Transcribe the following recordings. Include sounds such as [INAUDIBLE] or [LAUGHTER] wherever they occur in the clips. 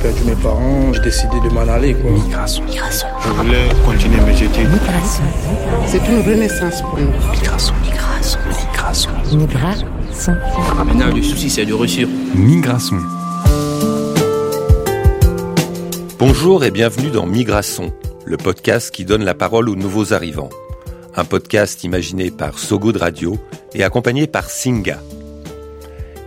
perdu mes parents, j'ai décidé de m'en aller. Quoi. Migration. Migration. Je voulais continuer mes études. Migration. C'est une renaissance pour nous. Migration. Migration. Migration. Migration. Maintenant, le souci, c'est de réussir. Migration. Bonjour et bienvenue dans Migration, le podcast qui donne la parole aux nouveaux arrivants. Un podcast imaginé par Sogo de Radio et accompagné par Singa.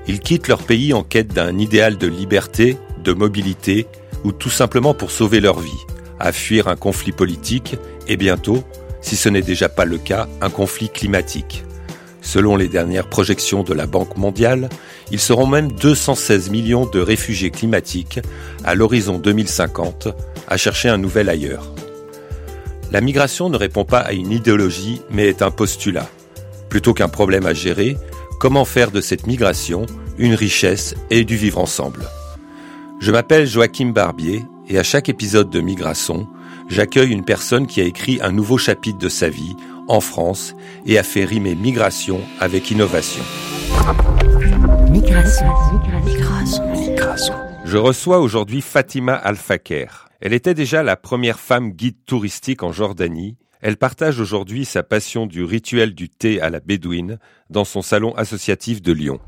Ils quittent leur pays en quête d'un idéal de liberté, de mobilité ou tout simplement pour sauver leur vie, à fuir un conflit politique et bientôt, si ce n'est déjà pas le cas, un conflit climatique. Selon les dernières projections de la Banque mondiale, ils seront même 216 millions de réfugiés climatiques à l'horizon 2050 à chercher un nouvel ailleurs. La migration ne répond pas à une idéologie, mais est un postulat. Plutôt qu'un problème à gérer, comment faire de cette migration une richesse et du vivre ensemble? Je m'appelle Joachim Barbier et à chaque épisode de Migration, j'accueille une personne qui a écrit un nouveau chapitre de sa vie en France et a fait rimer migration avec innovation. Migration. Migration. Migration. Je reçois aujourd'hui Fatima Al-Faker. Elle était déjà la première femme guide touristique en Jordanie. Elle partage aujourd'hui sa passion du rituel du thé à la bédouine dans son salon associatif de Lyon.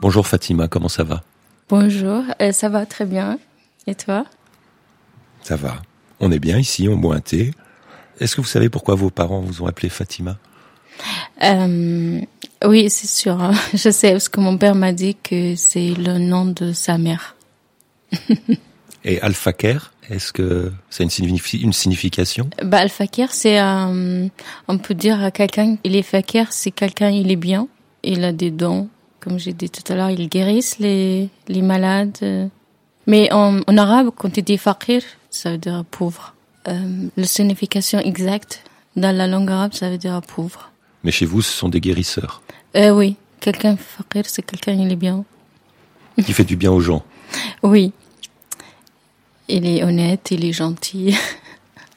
Bonjour Fatima, comment ça va? Bonjour, euh, ça va très bien. Et toi? Ça va. On est bien ici, on boit un thé. Est-ce que vous savez pourquoi vos parents vous ont appelé Fatima? Euh, Oui, c'est sûr. hein. [LAUGHS] Je sais, parce que mon père m'a dit que c'est le nom de sa mère. Et Al-Faker, est-ce que c'est une, signifi- une signification? Bah, fakir, c'est, euh, on peut dire à quelqu'un, il est fakir, c'est quelqu'un, il est bien, il a des dons. Comme j'ai dit tout à l'heure, il guérisse les, les malades. Mais en, en arabe, quand tu dis fakir, ça veut dire pauvre. Euh, la signification exacte dans la langue arabe, ça veut dire pauvre. Mais chez vous, ce sont des guérisseurs Euh, oui, quelqu'un fakir, c'est quelqu'un, il est bien. qui fait du bien aux gens. [LAUGHS] Oui. Il est honnête, il est gentil.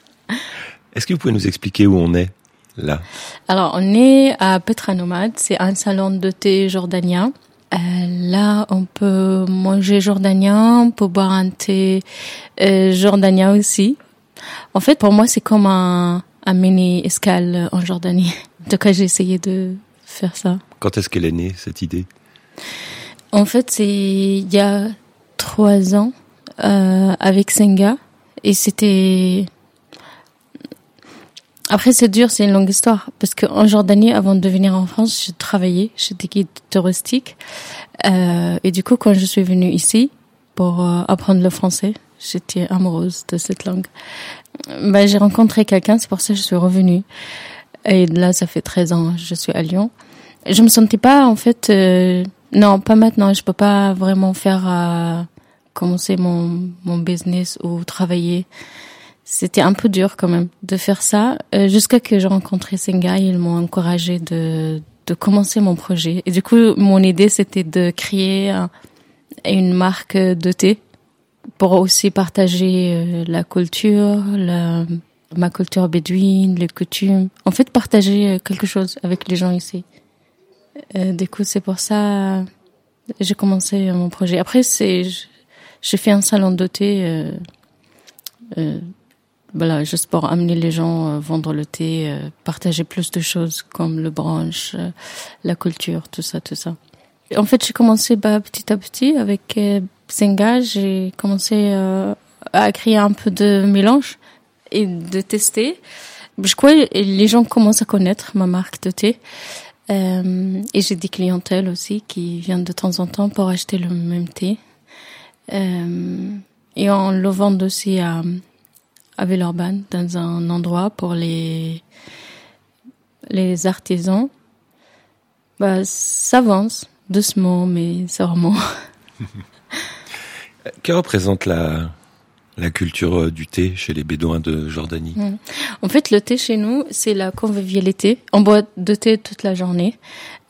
[LAUGHS] Est-ce que vous pouvez nous expliquer où on est? Là Alors, on est à Petra Nomade, c'est un salon de thé jordanien. Euh, là, on peut manger jordanien, on peut boire un thé euh, jordanien aussi. En fait, pour moi, c'est comme un, un mini escale en Jordanie. En tout cas, j'ai essayé de faire ça. Quand est-ce qu'elle est née, cette idée? En fait, c'est il y a trois ans euh, avec Senga et c'était. Après, c'est dur, c'est une longue histoire parce qu'en Jordanie, avant de venir en France, j'ai travaillé, j'étais guide touristique euh, et du coup, quand je suis venue ici pour euh, apprendre le français, j'étais amoureuse de cette langue. Ben, j'ai rencontré quelqu'un, c'est pour ça que je suis revenue. Et là, ça fait 13 ans, je suis à Lyon. Je me sentais pas, en fait, euh, non, pas maintenant. Je peux pas vraiment faire euh, commencer mon mon business ou travailler. C'était un peu dur quand même de faire ça euh, jusqu'à que j'ai rencontré Senga. Ils m'ont encouragé de de commencer mon projet. Et du coup, mon idée c'était de créer un- une marque de thé pour aussi partager euh, la culture, la, ma culture bédouine, les coutumes. En fait, partager euh, quelque chose avec les gens ici. Euh, du coup, c'est pour ça j'ai commencé mon projet. Après, c'est j'ai fait un salon de thé. Euh, euh, voilà, juste pour amener les gens, euh, vendre le thé, euh, partager plus de choses comme le brunch, euh, la culture, tout ça, tout ça. En fait, j'ai commencé bah, petit à petit avec Senga. J'ai commencé euh, à créer un peu de mélange et de tester. Je crois que les gens commencent à connaître ma marque de thé. Euh, et j'ai des clientèles aussi qui viennent de temps en temps pour acheter le même thé. Euh, et on le vend aussi à, à Villeurbanne, dans un endroit pour les, les artisans. Bah, ça avance, doucement, mais sûrement. [LAUGHS] Que représente la, la culture euh, du thé chez les Bédouins de Jordanie? Mm. En fait, le thé chez nous, c'est la convivialité. On boit de thé toute la journée.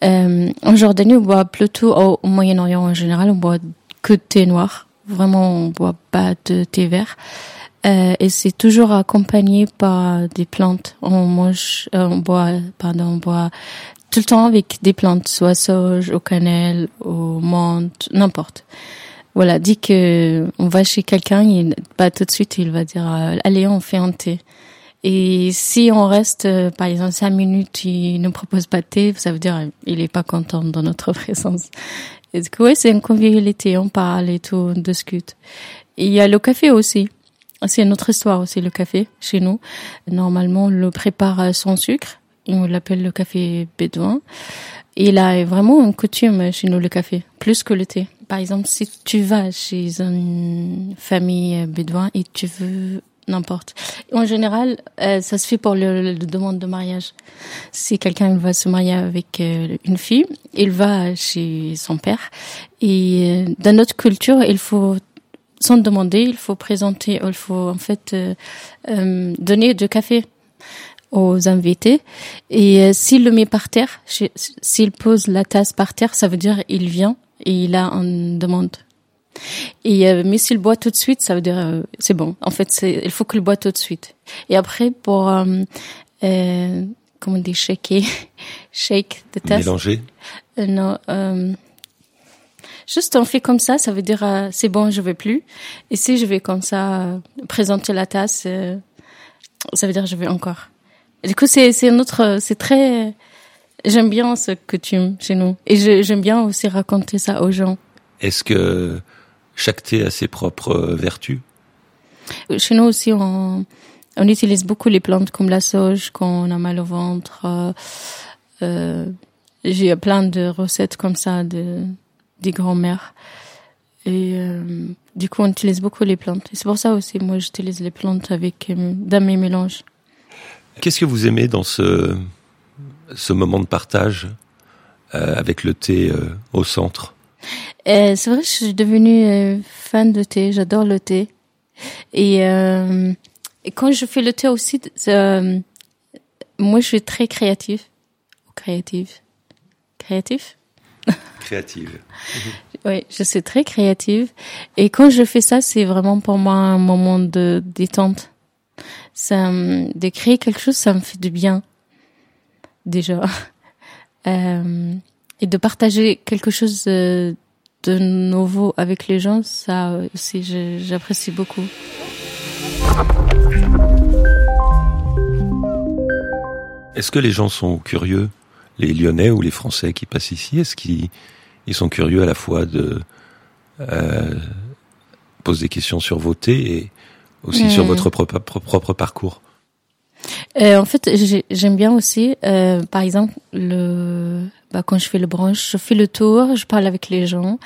Euh, en Jordanie, on boit plutôt, au, au Moyen-Orient en général, on boit que de thé noir. Vraiment, on boit pas de thé vert. Euh, et c'est toujours accompagné par des plantes. On mange, euh, on boit, pardon, on boit tout le temps avec des plantes, soit sauge, au cannelle, au menthe, n'importe. Voilà, dit que on va chez quelqu'un, il pas tout de suite, il va dire euh, allez, on fait un thé. Et si on reste, euh, par exemple, cinq minutes, il ne propose pas de thé, ça veut dire il est pas content dans notre [LAUGHS] présence. Et du coup, ouais, c'est une convivialité, on parle et tout, on discute. Il y a le café aussi. C'est une autre histoire aussi, le café, chez nous. Normalement, on le prépare sans sucre. On l'appelle le café bédouin. Il a vraiment une coutume chez nous, le café, plus que le thé. Par exemple, si tu vas chez une famille bédouin et tu veux n'importe. En général, euh, ça se fait pour le, le, demande de mariage. Si quelqu'un va se marier avec euh, une fille, il va chez son père. Et euh, dans notre culture, il faut sans demander, il faut présenter, il faut en fait donner du café aux invités. Et s'il le met par terre, s'il pose la tasse par terre, ça veut dire il vient et il a une demande. Et euh, mais s'il boit tout de suite, ça veut dire euh, c'est bon. En fait, il faut qu'il boit tout de suite. Et après pour euh, euh comment on dit shaker, [LAUGHS] shake de tasse. Mélanger. Euh, non. Euh, juste on fait comme ça, ça veut dire c'est bon, je vais plus. Et si je vais comme ça présenter la tasse, ça veut dire je vais encore. Et du coup c'est c'est notre c'est très j'aime bien ce coutume chez nous et j'aime bien aussi raconter ça aux gens. Est-ce que chaque thé a ses propres euh, vertus? Chez nous aussi, on, on utilise beaucoup les plantes comme la sauge quand on a mal au ventre. Euh, euh J'ai plein de recettes comme ça de des grands-mères. Et euh, du coup, on utilise beaucoup les plantes. Et c'est pour ça aussi, moi, j'utilise les plantes avec euh, dans mes mélanges. Qu'est-ce que vous aimez dans ce ce moment de partage euh, avec le thé au centre? C'est vrai je suis devenue fan de thé. J'adore le thé. Et, et, quand je fais le thé aussi, moi, je suis très créative. Créative. Créatif? Créative. [LAUGHS] oui, je suis très créative. Et quand je fais ça, c'est vraiment pour moi un moment de détente. Ça, de créer quelque chose, ça me fait du bien. Déjà. [LAUGHS] Euh, et de partager quelque chose de nouveau avec les gens, ça aussi j'apprécie beaucoup. Est-ce que les gens sont curieux, les Lyonnais ou les Français qui passent ici? Est-ce qu'ils ils sont curieux à la fois de euh, poser des questions sur thés et aussi sur votre propre, propre parcours euh, En fait, j'aime bien aussi, euh, par exemple, le bah, quand je fais le branche, je fais le tour, je parle avec les gens,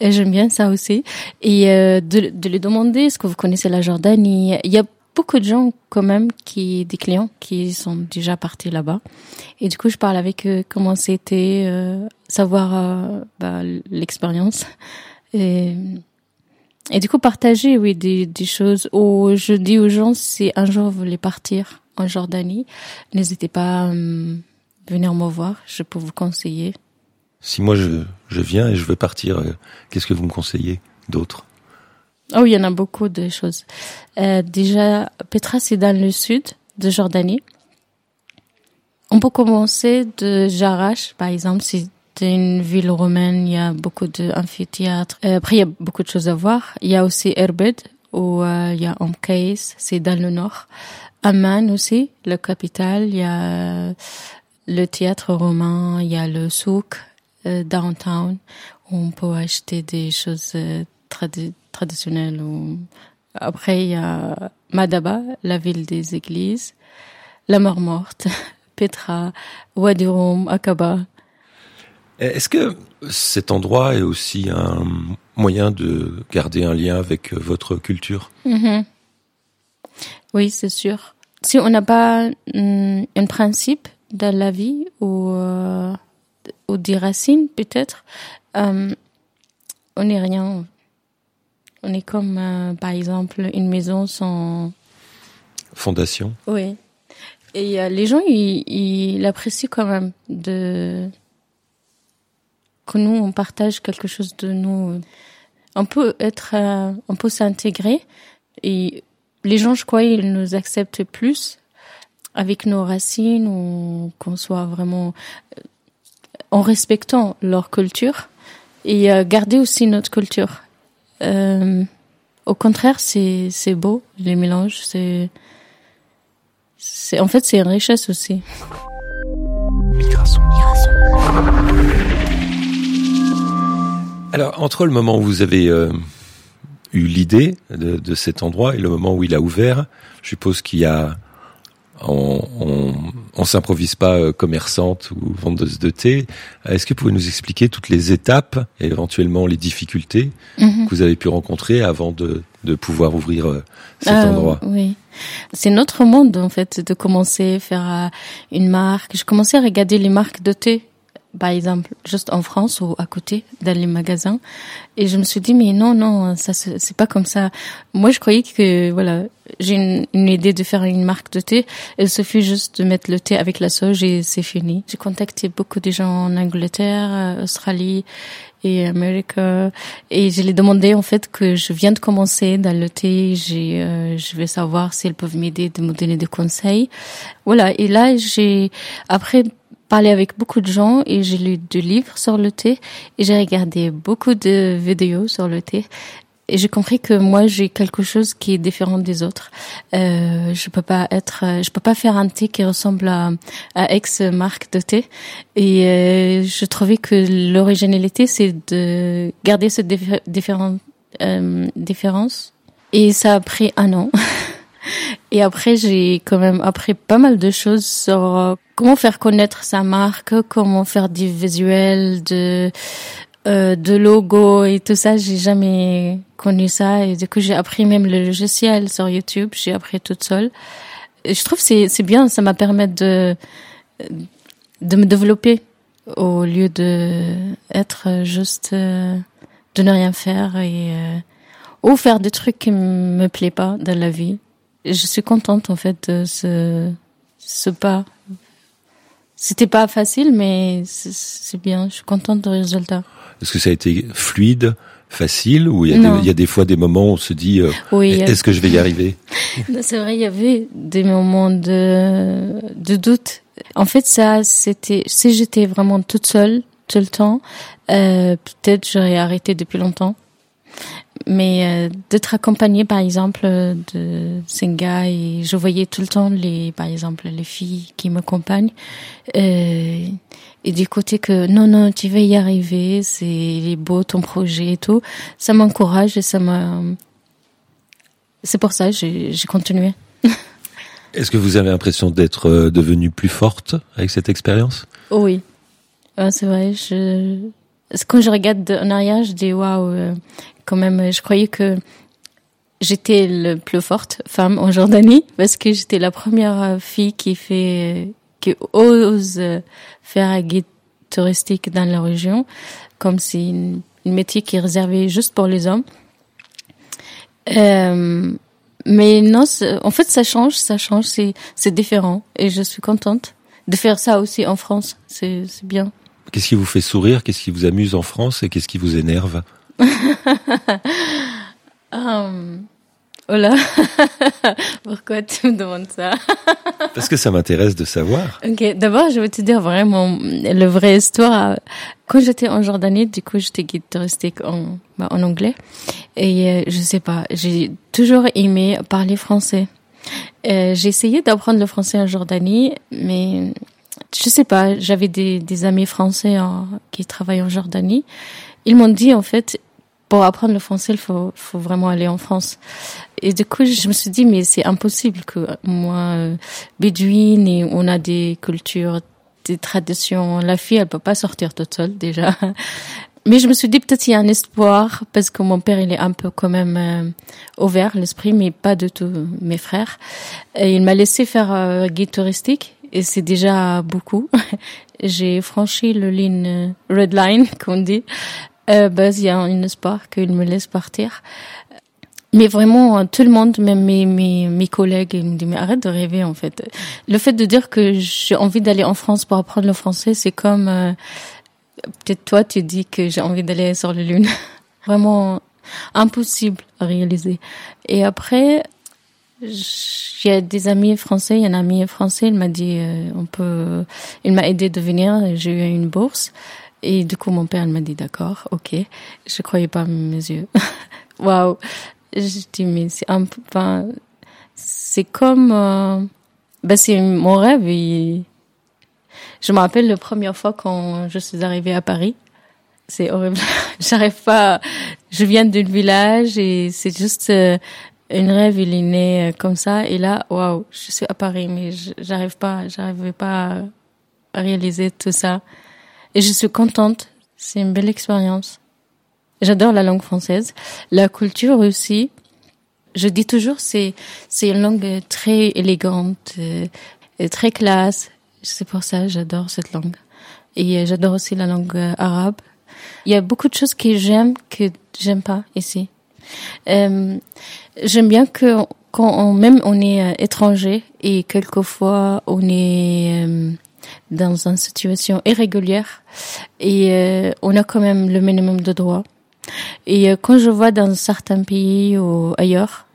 et j'aime bien ça aussi. Et euh, de, de les demander, est-ce que vous connaissez la Jordanie? Il y a beaucoup de gens quand même, qui des clients qui sont déjà partis là-bas. Et du coup, je parle avec eux comment c'était, euh, savoir euh, bah, l'expérience. Et, et du coup, partager, oui, des, des choses. Ou je dis aux gens, si un jour vous voulez partir en Jordanie, n'hésitez pas... Hum, venir me voir, je peux vous conseiller. Si moi je, je viens et je veux partir, euh, qu'est-ce que vous me conseillez d'autre? Oh, il y en a beaucoup de choses. Euh, déjà, Petra, c'est dans le sud de Jordanie. On peut commencer de Jarash, par exemple, c'est une ville romaine, il y a beaucoup d'amphithéâtres. Euh, après, il y a beaucoup de choses à voir. Il y a aussi Erbed, où euh, il y a Omkais, c'est dans le nord. Amman aussi, la capitale, il y a le théâtre romain, il y a le souk euh, downtown où on peut acheter des choses euh, traditionnelles. Ou... Après, il y a Madaba, la ville des églises, la mort morte, [LAUGHS] Petra, Wadi Rum, Akaba. Est-ce que cet endroit est aussi un moyen de garder un lien avec votre culture? Mm-hmm. Oui, c'est sûr. Si on n'a pas mm, un principe dans la vie ou, euh, ou des racines peut-être, euh, on n'est rien. On est comme, euh, par exemple, une maison sans... Fondation? Oui. Et euh, les gens, ils, ils apprécient quand même de nous, on partage quelque chose de nous. On peut être, euh, on peut s'intégrer et les gens, je crois, ils nous acceptent plus avec nos racines ou qu'on soit vraiment en respectant leur culture et euh, garder aussi notre culture. Euh, au contraire, c'est beau les mélanges. C'est en fait c'est une richesse aussi. Migration. Alors, entre le moment où vous avez euh, eu l'idée de, de cet endroit et le moment où il a ouvert, je suppose qu'il y a on, on, on s'improvise pas euh, commerçante ou vendeuse de thé. Est-ce que vous pouvez nous expliquer toutes les étapes et éventuellement les difficultés Mhm. que vous avez pu rencontrer avant de, de pouvoir ouvrir euh, cet Ah, endroit? Oui. C'est notre monde, en fait, de commencer à faire une marque. Je commençais à regarder les marques de thé, par exemple, juste en France ou à côté, dans les magasins. Et je me suis dit, mais non, non, ça, c'est pas comme ça. Moi, je croyais que, voilà, j'ai une, une idée de faire une marque de thé. Il suffit juste de mettre le thé avec la sauge et c'est fini. J'ai contacté beaucoup de gens en Angleterre, euh, Australie et Amérique. Et je les demandé en fait que je viens de commencer dans le thé. J'ai, euh, je vais savoir si elles peuvent m'aider, de me donner des conseils. Voilà. Et là, j'ai après parlé avec beaucoup de gens et j'ai lu deux livres sur le thé et j'ai regardé beaucoup de vidéos sur le thé. Et j'ai compris que moi j'ai quelque chose qui est différent des autres. Euh, je peux pas être, je peux pas faire un thé qui ressemble à, à ex marque de thé. Et euh, je trouvais que l'originalité c'est de garder cette diffé- euh, différence. Et ça a pris un an. [LAUGHS] Et après, j'ai quand même appris pas mal de choses sur euh, comment faire connaître sa marque, comment faire du visuel, de euh, de logo et tout ça. J'ai jamais connu ça et du coup, j'ai appris même le logiciel sur YouTube. J'ai appris toute seule. Je trouve c'est c'est bien. Ça m'a permis de de me développer au lieu de être juste euh, de ne rien faire et euh, ou faire des trucs qui me plaisent pas dans la vie. Je suis contente en fait de ce ce pas. C'était pas facile, mais c'est- bien. Je suis contente du résultat. Est-ce que ça a été fluide, facile, ou il y a, des, il y a des fois des moments où on se dit euh, Oui, a- est-ce que je vais y arriver? [LAUGHS] C'est vrai, il y avait des moments de, de doute. En fait, ça, c'était, si j'étais vraiment toute seule tout le temps, euh, peut-être j'aurais arrêté depuis longtemps. Mais euh, d'être accompagnée, par exemple, de Senga, et je voyais tout le temps les, par exemple, les filles qui m'accompagnent, euh, et du côté que non, non, tu vas y arriver, c'est il est beau ton projet et tout, ça m'encourage et ça m'a, c'est pour ça j'ai continué. [LAUGHS] Est-ce que vous avez l'impression d'être euh, devenue plus forte avec cette expérience? Oui, Ouais, c'est vrai. Je... Quand je regarde en arrière, je dis waouh, euh, quand même, je croyais que j'étais le plus forte femme en Jordanie parce que j'étais la première euh, fille qui fait, qui ose euh, faire un guide touristique dans la région, comme si une, métier qui est réservé juste pour les hommes. Euh, mais non, c'est- en fait, ça change, ça change, c'est c'est différent et je suis contente de faire ça aussi en France. C'est c'est bien. Qu'est-ce qui vous fait sourire Qu'est-ce qui vous amuse en France Et qu'est-ce qui vous énerve? [LAUGHS] Hum, Oh là, [LAUGHS] pourquoi tu me demandes ça? [LAUGHS] Parce que ça m'intéresse de savoir. Ok, d'abord, je vais te dire vraiment la vraie histoire. Quand j'étais en Jordanie, du coup, j'étais guide touristique en, bah, en anglais. Et euh, je sais pas, j'ai toujours aimé parler français. Euh, j'ai essayé d'apprendre le français en Jordanie, mais je sais pas, j'avais des, des amis français en- qui travaillent en Jordanie. Ils m'ont dit, en fait, pour apprendre le français, il faut, faut vraiment aller en France. Et du coup, je me suis dit, mais c'est impossible que moi, euh, bédouine, et on a des cultures, des traditions. La fille, elle peut pas sortir toute seule, déjà. [LAUGHS] Mais je me suis dit, peut-être il y a un espoir, parce que mon père, il est un peu quand même euh, ouvert, l'esprit, mais pas du tout mes frères. Et il m'a laissé faire euh, guide touristique, et c'est déjà beaucoup. [LAUGHS] J'ai franchi le ligne euh, red line, [LAUGHS] qu'on dit. Euh, il y a un espoir qu'il me laisse partir. Mais vraiment, euh, tout le monde, même mes, mes, mes collègues, ils me disent, mais arrête de rêver, en fait. Le fait de dire que j'ai envie d'aller en France pour apprendre le français, c'est comme, euh, peut-être toi, tu dis que j'ai envie d'aller sur la Lune. [LAUGHS] vraiment impossible à réaliser. Et après, a des amis français, il y a un ami français, il m'a dit, euh, on peut, il m'a aidé de venir, j'ai eu une bourse. Et du coup, mon père m'a dit, d'accord, ok. Je croyais pas mes yeux. [LAUGHS] Waouh. Je dis, mais c'est un peu, enfin, c'est comme, euh, ben c'est mon rêve. Et je me rappelle la première fois quand je suis arrivée à Paris. C'est horrible. [LAUGHS] J'arrive pas. Je viens d'un village et c'est juste euh, une rêve. Il est né euh, comme ça et là, waouh, je suis à Paris, mais j'arrive pas, j'arrivais pas à réaliser tout ça. Et je suis contente. C'est une belle expérience. J'adore la langue française, la culture aussi. Je dis toujours c'est c'est une langue très élégante, euh, et très classe. C'est pour ça j'adore cette langue. Et euh, j'adore aussi la langue euh, arabe. Il y a beaucoup de choses que j'aime que j'aime pas ici. Euh, j'aime bien que quand on, même on est étranger et quelquefois on est dans une situation irrégulière et on a quand même le minimum de droits. Et euh, quand je vois dans certains pays ou ailleurs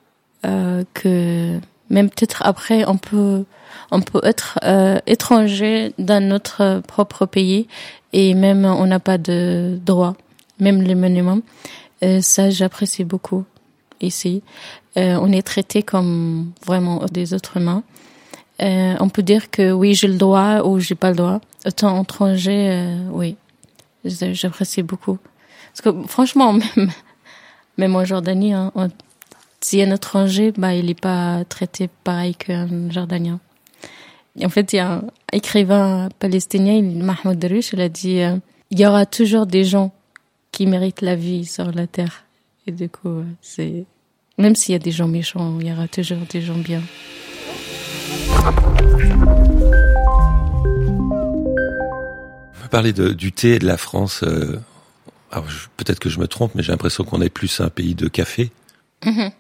euh, que même peut-être après on peut on peut être euh, étranger dans notre propre pays et même on n'a pas de droit, même le minimum. Euh, ça, j'apprécie beaucoup ici. Euh, on est traité comme vraiment des êtres humains. Euh, on peut dire que oui, j'ai le droit ou j'ai pas le droit. Autant étranger, oui, j'apprécie beaucoup. Parce que franchement, [LAUGHS] même, même en Jordanie, hein, si un étranger, bah, il n'est pas traité pareil qu'un Jordanien. en fait, il y a un écrivain palestinien, Mahmoud Darush, il a dit euh, il y aura toujours des gens qui méritent la vie sur la terre. Et du coup, c'est même s'il y a des gens méchants, il y aura toujours des gens bien. On va parler de, du thé et de la France. Euh, peut-être que je me trompe, mais j'ai l'impression qu'on est plus un pays de café. Mhm.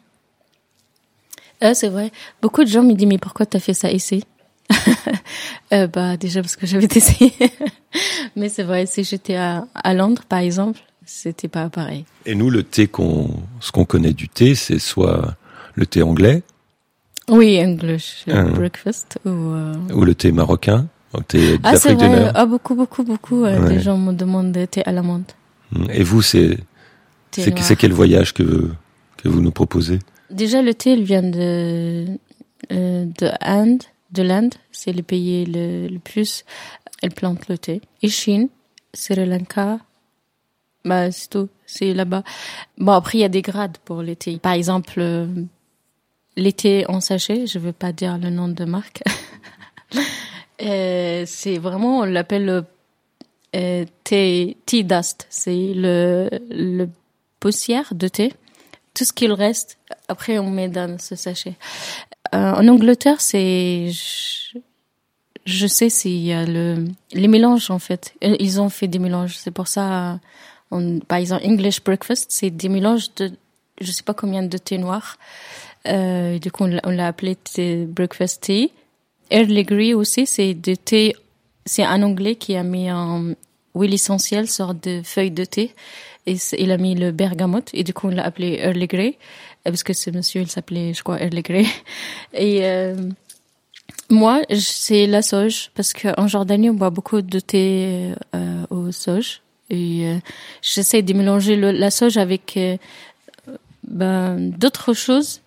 Euh, c'est vrai. Beaucoup de gens me disent mais pourquoi t'as fait ça ici? [LAUGHS] Euh, Bah déjà parce que j'avais essayé. [LAUGHS] mais c'est vrai. Si j'étais à, à, Londres, par exemple, c'était pas pareil. Et nous, le thé qu'on, ce qu'on connaît du thé, c'est soit le thé anglais. Oui, English hein. breakfast ou. Euh... Ou le thé marocain. Le thé ah c'est vrai. Ah beaucoup beaucoup beaucoup. Euh, ouais. Les gens me demandent de thé à la menthe. Et vous, c'est c'est quel voyage que que vous nous proposez? Déjà, le thé, il vient de euh, de Inde, de l'Inde. C'est le pays le, le plus. Elle plante le thé. Et Chine, Sri Lanka. Bah, c'est tout. C'est là-bas. Bon, après, il y a des grades pour le thé. Par exemple, thés en sachet. Je veux pas dire le nom de marque. [LAUGHS] euh, c'est vraiment, on l'appelle euh, thé, tea dust, c'est le, le poussière de thé. Tout ce qu'il reste, après on met dans ce sachet. Euh, en Angleterre, c'est, je, je sais s'il y a le, les mélanges en fait. Euh, ils ont fait des mélanges. C'est pour ça, on, par exemple, English breakfast, c'est des mélanges de, je sais pas combien de thé noir. Euh, du coup, on l'a appelé breakfast tea. Early Grey aussi, c'est de thé c'est un Anglais qui a mis un huile essentielle sur de feuilles de thé. Et il a mis le bergamote. Et du coup on l'a appelé Early Grey. Parce que ce monsieur il s'appelait je crois Early Grey. [LAUGHS] Et euh, moi c'est la sauge. Parce qu'en Jordanie on boit beaucoup de thé euh, au sauge et euh, j'essaie de mélanger la sauge avec euh, ben, d'autres choses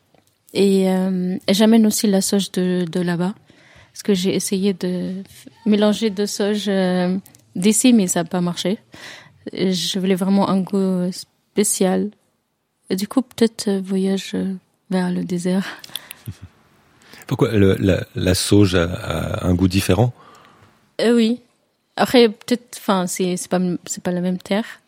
et euh, j'amène aussi la sauge de, de là-bas parce que j'ai essayé de mélanger deux sauges euh, d'ici, mais ça n'a pas marché. Je voulais vraiment un goût spécial. Et du coup, peut-être euh, voyage euh, vers le désert. [LAUGHS] Pourquoi le, la, la, sauge a, a, un goût différent? Euh, Oui. Après, peut-être, enfin, c'est c'est pas c'est pas la même terre.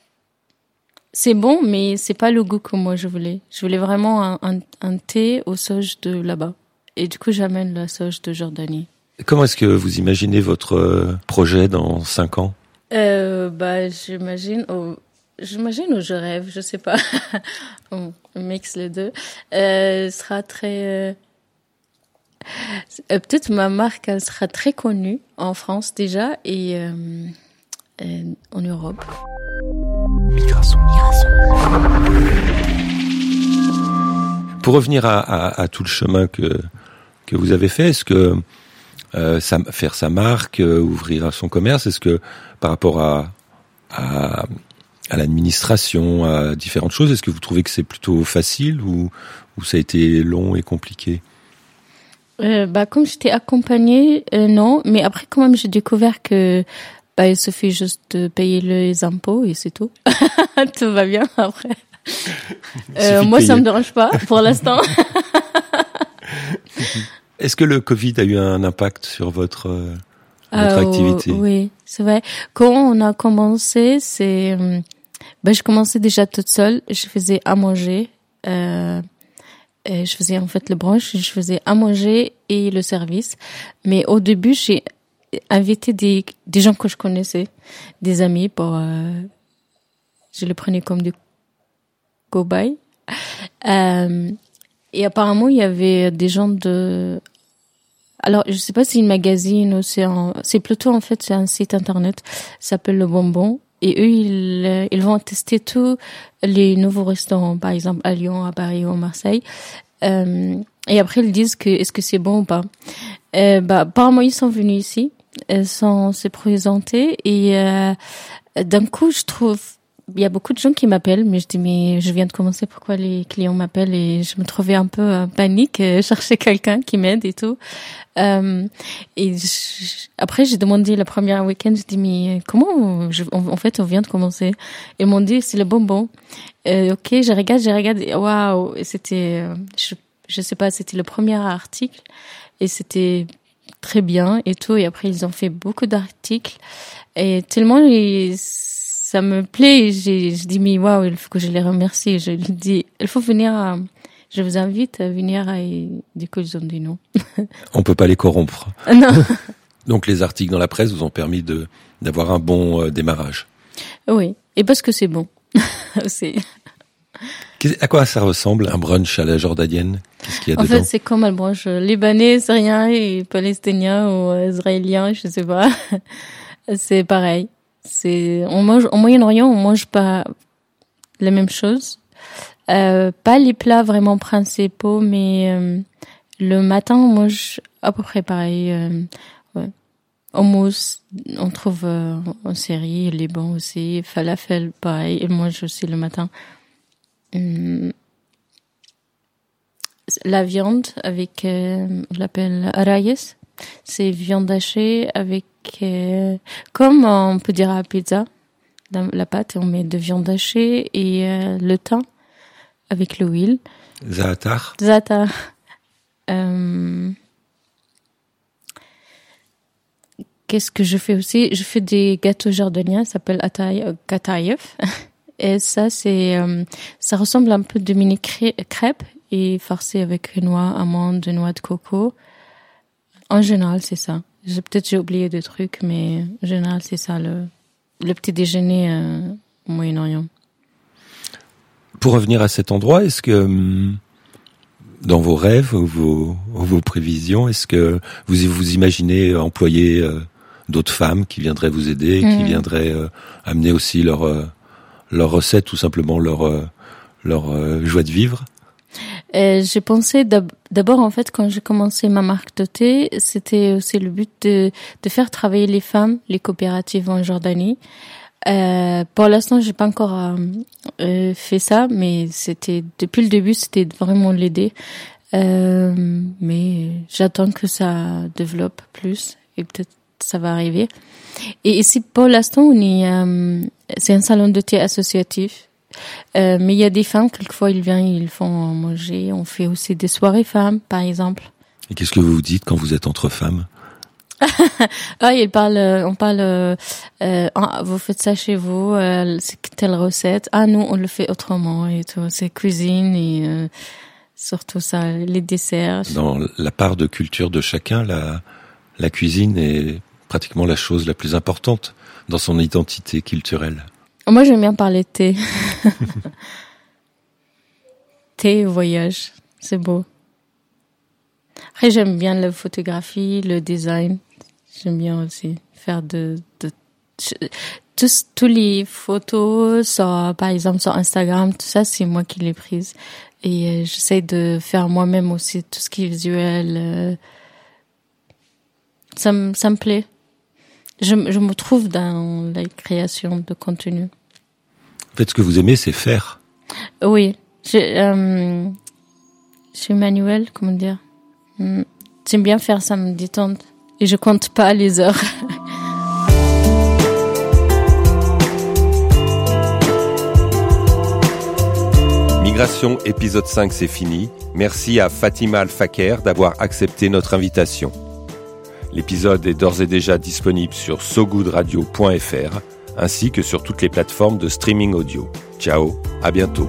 C'est bon, mais c'est pas le goût que moi je voulais. Je voulais vraiment un, un, un thé aux sauges de là-bas. Et du coup, j'amène la sauge de Jordanie. Comment est-ce que vous imaginez votre euh, projet dans cinq ans? Euh, Bah, j'imagine. Oh, j'imagine ou je rêve, je sais pas. [LAUGHS] On mixe les deux. Euh, sera très. Euh, peut-être ma marque, elle sera très connue en France déjà et, euh, et en Europe. Migration. Migration. Pour revenir à, à, à, tout le chemin que que vous avez fait, est-ce que euh, ça, faire sa marque, euh, ouvrir son commerce, est-ce que par rapport à à, à l'administration, à différentes choses, est-ce que vous trouvez que c'est plutôt facile ou ou ça a été long et compliqué? Euh, bah, comme j'étais accompagnée, euh, non. Mais après, quand même, j'ai découvert que bah, il suffit juste de payer les impôts et c'est tout. [LAUGHS] tout va bien après. Euh, moi, ça me dérange pas pour l'instant. [LAUGHS] [LAUGHS] Est-ce que le Covid a eu un impact sur votre, euh, votre Euh, activité? Oui, c'est vrai. Quand on a commencé, c'est, ben, je commençais déjà toute seule. Je faisais à manger. Et je faisais en fait le brunch, je faisais à manger et le service. Mais au début, j'ai invité des, des gens que je connaissais, des amis pour, euh, je les prenais comme des cobayes. Euh, et apparemment, il y avait des gens de, alors, je sais pas si c'est une magazine ou c'est un, c'est plutôt en fait c'est un site internet, s'appelle Le Bonbon. Et eux, ils, euh, ils vont tester tous les nouveaux restaurants, par exemple à Lyon, à Paris ou à Marseille. Euh, et après, ils disent que est-ce que c'est bon ou pas. Euh, bah, apparemment, ils sont venus ici, ils sont se présenter et euh, d'un coup, je trouve il y a beaucoup de gens qui m'appellent, mais je dis mais je viens de commencer, pourquoi les clients m'appellent? Et je me trouvais un peu en panique, euh, [LAUGHS] chercher quelqu'un qui m'aide et tout. Euh, et je- après j'ai demandé le premier week-end, je dis mais comment je, en, fait on vient de commencer? Ils m'ont dit c'est le bonbon. Euh, ok, je regarde, je regarde, et waouh, et c'était, euh, je, je sais pas, c'était le premier article et c'était très bien et tout. Et après ils ont fait beaucoup d'articles et tellement ils- ça me plaît. J'ai, je dis mais waouh, il faut que je les remercie. Je lui dis, il faut venir. À, je vous invite à venir à du coup ils ont dit non. [LAUGHS] On peut pas les corrompre. non. [LAUGHS] Donc les articles dans la presse vous ont permis de d'avoir un bon euh, démarrage. Oui, et parce que c'est bon [LAUGHS] aussi. À quoi ça ressemble un brunch à la jordanienne? Qu'est-ce qu'il y a En dedans? fait, c'est comme un branche libanais, syrien et palestinien ou euh, israélien, je sais pas. [LAUGHS] c'est pareil. C'est on mange au Moyen-Orient, on mange pas la même chose. Euh, pas les plats vraiment principaux, mais euh, le matin on mange à peu près pareil. Euh, ouais. Hummus, on trouve euh, en Syrie, Liban aussi, falafel pareil, et moi aussi le matin. Hum, la viande avec, euh, je l'appelle arayes. C'est viande hachée avec, euh, comme on peut dire à la pizza, dans la pâte, on met de viande hachée et euh, le thym avec l'huile. Zaatar Zata. Euh, Qu'est-ce que je fais aussi? Je fais des gâteaux jordaniens, ça s'appelle atay-. [LAUGHS] Et ça, c'est, euh, ça ressemble un peu de mini crê- crêpes et farci avec noix, amandes, noix de coco. En général, c'est ça. J'ai- Peut-être j'ai oublié des trucs, mais en général, c'est ça le, le petit déjeuner euh, au Moyen-Orient. Pour revenir à cet endroit, est-ce que hum, dans vos rêves ou vos, ou vos prévisions, est-ce que vous vous imaginez employer euh, d'autres femmes qui viendraient vous aider, qui Mhm. viendraient euh, amener aussi leur leur recette, tout simplement leur euh, leur euh, joie de vivre j'ai pensé d'ab- d'abord en fait quand j'ai commencé ma marque de c'était aussi le but de, de faire travailler les femmes, les coopératives en Jordanie. Euh, pour l'instant, j'ai pas encore fait ça, mais c'était depuis le début, c'était vraiment l'aider. Mais j'attends que ça développe plus et peut-être ça va arriver. Et ici, pour l'instant, on est, c'est un salon de thé associatif. Euh, mais il y a des femmes, quelquefois ils viennent, ils font manger. On fait aussi des soirées femmes, par exemple. Et qu'est-ce que vous vous dites quand vous êtes entre femmes? [LAUGHS] Ah, ils parlent, euh, on parle, euh, euh, ah, vous faites ça chez vous, c'est telle recette. Ah, nous, on le fait autrement et tout. C'est cuisine et surtout ça, les desserts. Dans la part de culture de chacun, la la cuisine est pratiquement la chose la plus importante dans son identité culturelle. Moi, j'aime bien parler thé. [LAUGHS] thé, voyage, c'est beau. Après, j'aime bien la photographie, le design. J'aime bien aussi faire de, de tous, tous les photos, sur, par exemple sur Instagram, tout ça, c'est moi qui les prises. Et euh, j'essaie de faire moi-même aussi tout ce qui est visuel. euh. Ça, ça me plaît. Je, me- je me trouve dans la création de contenu. En fait, ce que vous aimez, c'est faire. Oui, je, euh, je suis manuel, comment dire? Hmm, J'aime bien faire ça, me détendre. Et je compte pas les heures. [LAUGHS] Migration épisode 5, c'est fini. Merci à Fatima Al-Faker d'avoir accepté notre invitation. L'épisode est d'ores et déjà disponible sur sogoodradio.fr ainsi que sur toutes les plateformes de streaming audio. Ciao, à bientôt.